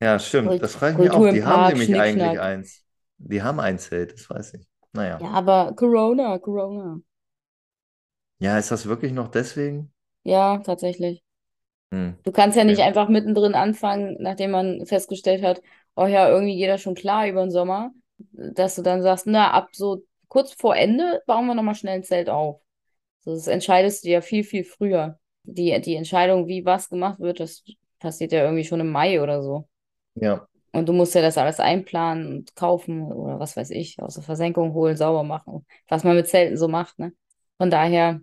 Ja, stimmt. Kult- Das frage ich mich auch. Die haben Park, nämlich eigentlich eins. Die haben ein Zelt, das weiß ich. Naja. Ja, aber Corona, Corona. Ja, ist das wirklich noch deswegen? Ja, tatsächlich. Hm. Du kannst ja nicht Okay. einfach mittendrin anfangen, nachdem man festgestellt hat, oh ja, irgendwie geht das schon klar über den Sommer, dass du dann sagst, na, ab so kurz vor Ende bauen wir nochmal schnell ein Zelt auf. So, das entscheidest du ja viel, viel früher. Die, die Entscheidung, wie was gemacht wird, das passiert ja irgendwie schon im Mai oder so. Ja, Und du musst ja das alles einplanen und kaufen oder was weiß ich, aus der Versenkung holen, sauber machen, was man mit Zelten so macht, ne? Von daher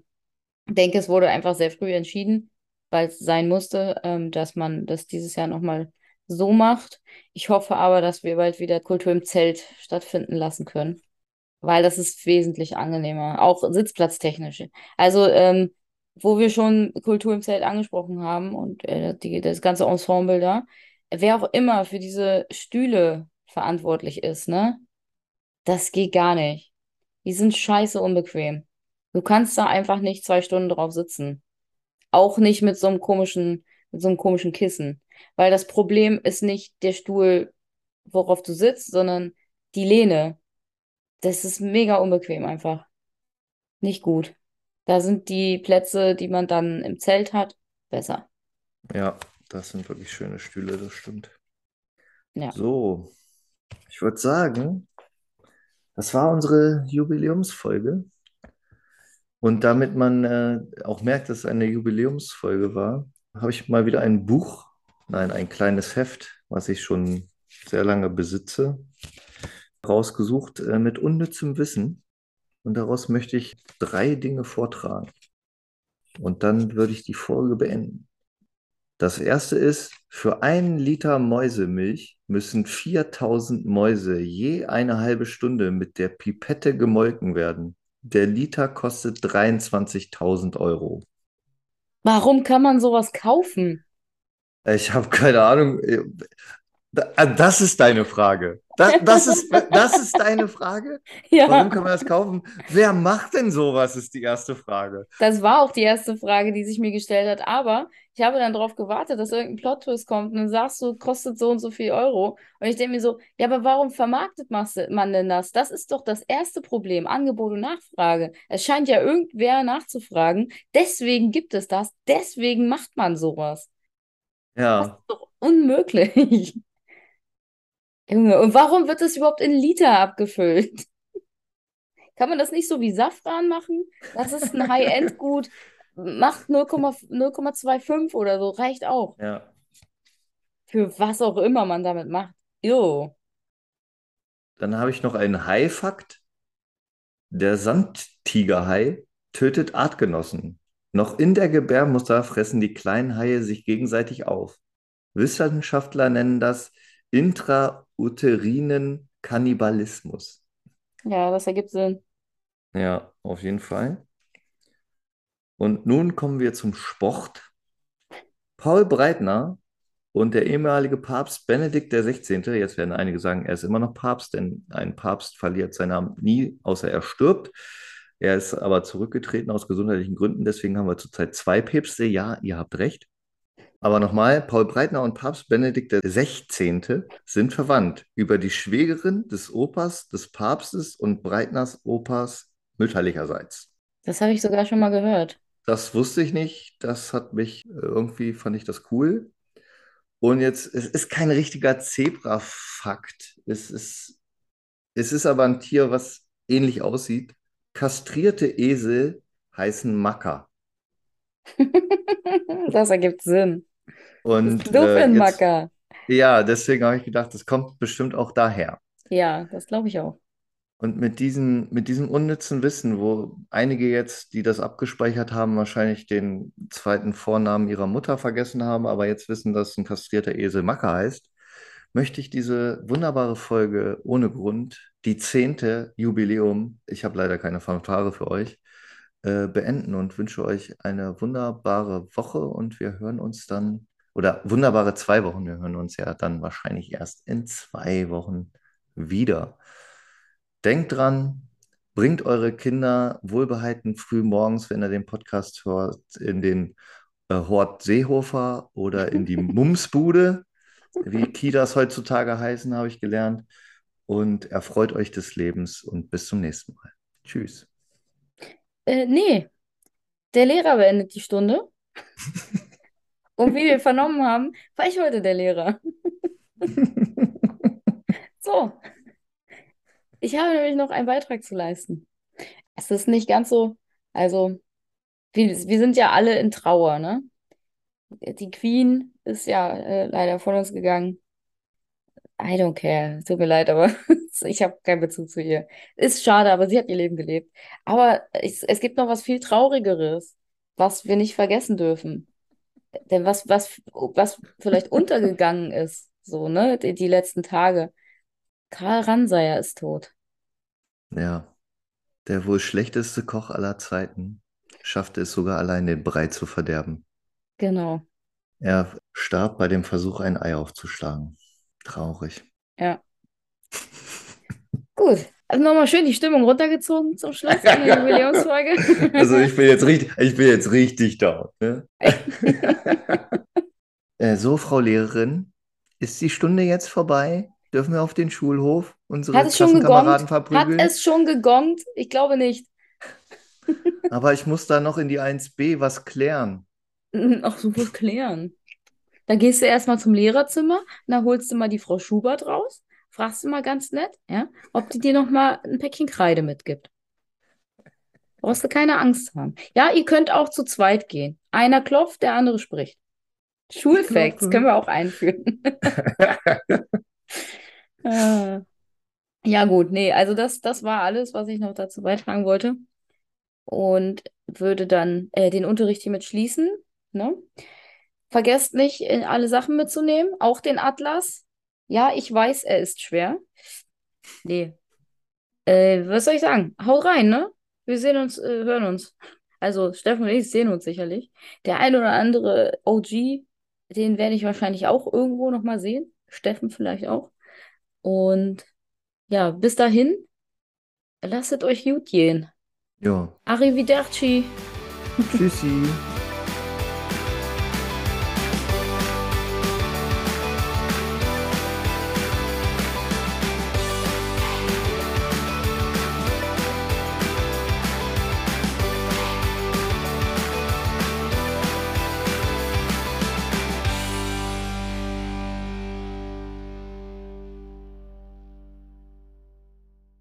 denke, es wurde einfach sehr früh entschieden, weil es sein musste, ähm, dass man das dieses Jahr nochmal so macht. Ich hoffe aber, dass wir bald wieder Kultur im Zelt stattfinden lassen können, weil das ist wesentlich angenehmer, auch sitzplatztechnisch. Also, ähm, wo wir schon Kultur im Zelt angesprochen haben und äh, die, das ganze Ensemble da, wer auch immer für diese Stühle verantwortlich ist, ne? Das geht gar nicht. Die sind scheiße unbequem. Du kannst da einfach nicht zwei Stunden drauf sitzen. Auch nicht mit so einem komischen, mit so einem komischen Kissen. Weil das Problem ist nicht der Stuhl, worauf du sitzt, sondern die Lehne. Das ist mega unbequem einfach. Nicht gut. Da sind die Plätze, die man dann im Zelt hat, besser. ja, das sind wirklich schöne Stühle, das stimmt. Ja. So, ich würde sagen, das war unsere Jubiläumsfolge. Und damit man äh, auch merkt, dass es eine Jubiläumsfolge war, habe ich mal wieder ein Buch, nein, ein kleines Heft, was ich schon sehr lange besitze, rausgesucht äh, mit unnützem Wissen. Und daraus möchte ich drei Dinge vortragen. Und dann würde ich die Folge beenden. Das erste ist, für einen Liter Mäusemilch müssen 4000 Mäuse je eine halbe Stunde mit der Pipette gemolken werden. Der Liter kostet 23.000 Euro. Warum kann man sowas kaufen? Ich habe keine Ahnung. Ah, Das ist deine Frage. Das, das ist, das ist deine Frage? Ja. Warum kann man das kaufen? Wer macht denn sowas, ist die erste Frage. Das war auch die erste Frage, die sich mir gestellt hat. Aber ich habe dann darauf gewartet, dass irgendein Plot-Twist kommt und dann sagst du, kostet so und so viel Euro. Und ich denke mir so, ja, aber warum vermarktet man denn das? Das ist doch das erste Problem, Angebot und Nachfrage. Es scheint ja irgendwer nachzufragen. Deswegen gibt es das. Deswegen macht man sowas. Das Ja, ist doch unmöglich. Junge, und warum wird das überhaupt in Liter abgefüllt? Kann man das nicht so wie Safran machen? Das ist ein High-End-Gut, macht 0,25 oder so, reicht auch. Ja. Für was auch immer man damit macht. Jo. Dann habe ich noch einen Hai-Fakt. Der Sandtigerhai tötet Artgenossen. Noch in der Gebärmutter fressen die kleinen Haie sich gegenseitig auf. Wissenschaftler nennen das intrauterinen Kannibalismus. Ja, das ergibt Sinn. Ja, auf jeden Fall. Und nun kommen wir zum Sport. Paul Breitner und der ehemalige Papst Benedikt XVI., jetzt werden einige sagen, er ist immer noch Papst, denn ein Papst verliert seinen Namen nie, außer er stirbt. Er ist aber zurückgetreten aus gesundheitlichen Gründen, deswegen haben wir zurzeit zwei Päpste. Ja, ihr habt recht. Aber nochmal, Paul Breitner und Papst Benedikt XVI. sind verwandt über die Schwägerin des Opas des Papstes und Breitners Opas mütterlicherseits. Das habe ich sogar schon mal gehört. Das wusste ich nicht. Das hat mich äh, irgendwie, fand ich das cool. Und jetzt, es ist kein richtiger Zebra-Fakt. Es ist, es ist aber ein Tier, was ähnlich aussieht. Kastrierte Esel heißen Macker. Das ergibt Sinn. Und Du äh, ein jetzt, Macker. ja, deswegen habe ich gedacht, das kommt bestimmt auch daher. Ja, das glaube ich auch. Und mit diesem, mit diesem unnützen Wissen, wo einige jetzt, die das abgespeichert haben, wahrscheinlich den zweiten Vornamen ihrer Mutter vergessen haben, aber jetzt wissen, dass ein kastrierter Esel Macker heißt, möchte ich diese wunderbare Folge ohne Grund, die zehnte Jubiläum, ich habe leider keine Fanfare für euch, äh, beenden und wünsche euch eine wunderbare Woche und wir hören uns dann, oder wunderbare zwei Wochen, wir hören uns ja dann wahrscheinlich erst in zwei Wochen wieder. Denkt dran, bringt eure Kinder wohlbehalten früh morgens, wenn ihr den Podcast hört, in den äh, Hort Seehofer oder in die Mumsbude, wie Kitas heutzutage heißen, habe ich gelernt. Und erfreut euch des Lebens und bis zum nächsten Mal. Tschüss. Äh, nee, der Lehrer beendet die Stunde. Und wie wir vernommen haben, war ich heute der Lehrer. So, ich habe nämlich noch einen Beitrag zu leisten. Es ist nicht ganz so, also, wir, wir sind ja alle in Trauer, ne? Die Queen ist ja äh, leider von uns gegangen. I don't care. Tut mir leid, aber ich habe keinen Bezug zu ihr. Ist schade, aber sie hat ihr Leben gelebt. Aber es, es gibt noch was viel Traurigeres, was wir nicht vergessen dürfen. Denn was, was, was vielleicht untergegangen ist, so, ne, die, die letzten Tage. Karl Ranseier ist tot. Ja, der wohl schlechteste Koch aller Zeiten schaffte es sogar allein, den Brei zu verderben. Genau, Er starb bei dem Versuch, ein Ei aufzuschlagen. Traurig. ja. Gut. Also nochmal schön die Stimmung runtergezogen zum Schluss in der Jubiläumsfolge. Also ich bin jetzt richtig, ich bin jetzt richtig down. Ne? Äh, so, Frau Lehrerin, ist die Stunde jetzt vorbei? Dürfen wir auf den Schulhof unsere Hat es schon Klassenkameraden gegongt? Hat verprügeln? es schon gegongt? Ich glaube nicht. Aber ich muss da noch in die 1b was klären. So was klären. Dann gehst du erstmal zum Lehrerzimmer, dann holst du mal die Frau Schubert raus, fragst du mal ganz nett, ja, ob die dir noch mal ein Päckchen Kreide mitgibt. Brauchst du keine Angst haben. Ja, ihr könnt auch zu zweit gehen. Einer klopft, der andere spricht. Schulfacts können wir auch einführen. Äh, Ja, gut, nee, also das, das war alles, was ich noch dazu beitragen wollte. Und würde dann äh, den Unterricht hiermit schließen. Ne? Vergesst nicht, äh, alle Sachen mitzunehmen, auch den Atlas. Ja, ich weiß, er ist schwer. Nee. Äh, was soll ich sagen? Haut rein, ne? Wir sehen uns, äh, hören uns. Also, Steffen und ich sehen uns sicherlich. Der ein oder andere OG, den werde ich wahrscheinlich auch irgendwo nochmal sehen. Steffen vielleicht auch. Und ja, bis dahin, lasst euch gut gehen. Ja, Arrivederci. tschüssi.